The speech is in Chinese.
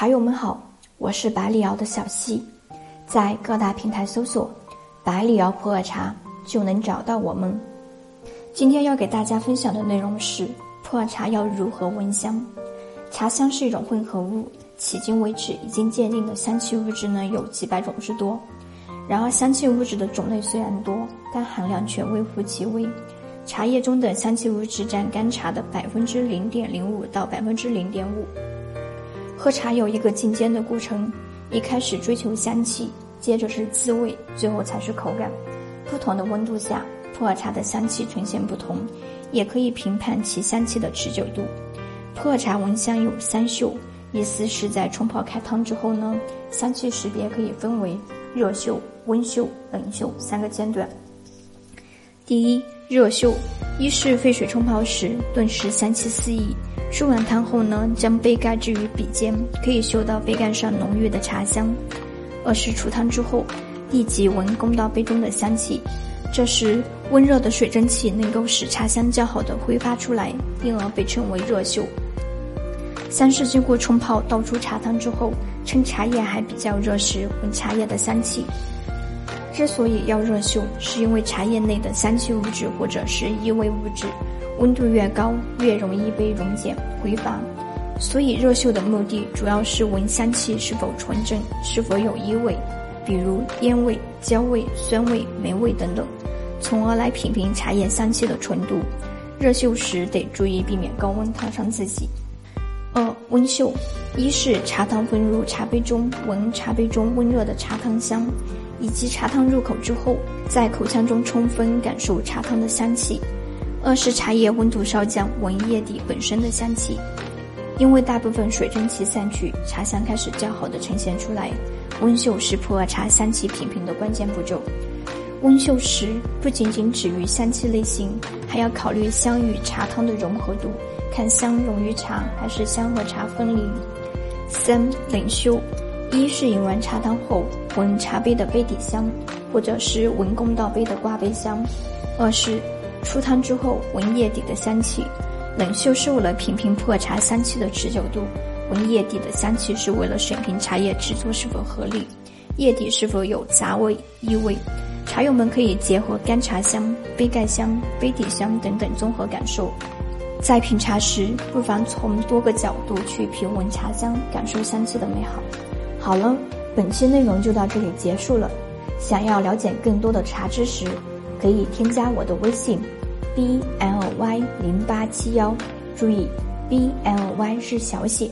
茶友们好，我是百里瑶的小溪，在各大平台搜索“百里瑶普洱茶”就能找到我们。今天要给大家分享的内容是普洱茶要如何闻香。茶香是一种混合物，迄今为止已经鉴定的香气物质呢有几百种之多。然而，香气物质的种类虽然多，但含量却微乎其微。茶叶中的香气物质占干茶的百分之零点零五到百分之零点五。喝茶有一个进阶的过程，一开始追求香气，接着是滋味，最后才是口感。不同的温度下，普洱茶的香气呈现不同，也可以评判其香气的持久度。普洱茶闻香有三嗅，意思是在冲泡开汤之后呢，香气识别可以分为热嗅、温嗅、冷嗅三个阶段。第一，热嗅，一是沸水冲泡时，顿时香气四溢。漱完汤后呢，将杯盖置于笔尖，可以嗅到杯盖上浓郁的茶香。二是出汤之后，立即闻供到杯中的香气，这时温热的水蒸气能够使茶香较好的挥发出来，因而被称为热嗅。三是经过冲泡倒出茶汤之后，趁茶叶还比较热时闻茶叶的香气。之所以要热嗅，是因为茶叶内的香气物质或者是异味物质。温度越高，越容易被溶解挥发，所以热嗅的目的主要是闻香气是否纯正，是否有异味，比如烟味、焦味、酸味、霉味等等，从而来品评茶叶香气的纯度。热嗅时得注意避免高温烫伤自己。二、温嗅，一是茶汤混入茶杯中，闻茶杯中温热的茶汤香，以及茶汤入口之后，在口腔中充分感受茶汤的香气。二是茶叶温度稍降，闻叶底本身的香气，因为大部分水蒸气散去，茶香开始较好的呈现出来。温嗅是普洱茶香气品评的关键步骤。温嗅时不仅仅止于香气类型，还要考虑香与茶汤的融合度，看香溶于茶还是香和茶分离。三冷嗅，一是饮完茶汤后闻茶杯的杯底香，或者是闻公道杯的挂杯香。二是。出汤之后闻叶底的香气，冷嗅是为了品评普洱茶香气的持久度；闻叶底的香气是为了选评茶叶制作是否合理，叶底是否有杂味异味。茶友们可以结合干茶香、杯盖香、杯底香等等综合感受。在品茶时，不妨从多个角度去品闻茶香，感受香气的美好。好了，本期内容就到这里结束了。想要了解更多的茶知识。可以添加我的微信，b l y 零八七幺，注意，b l y 是小写。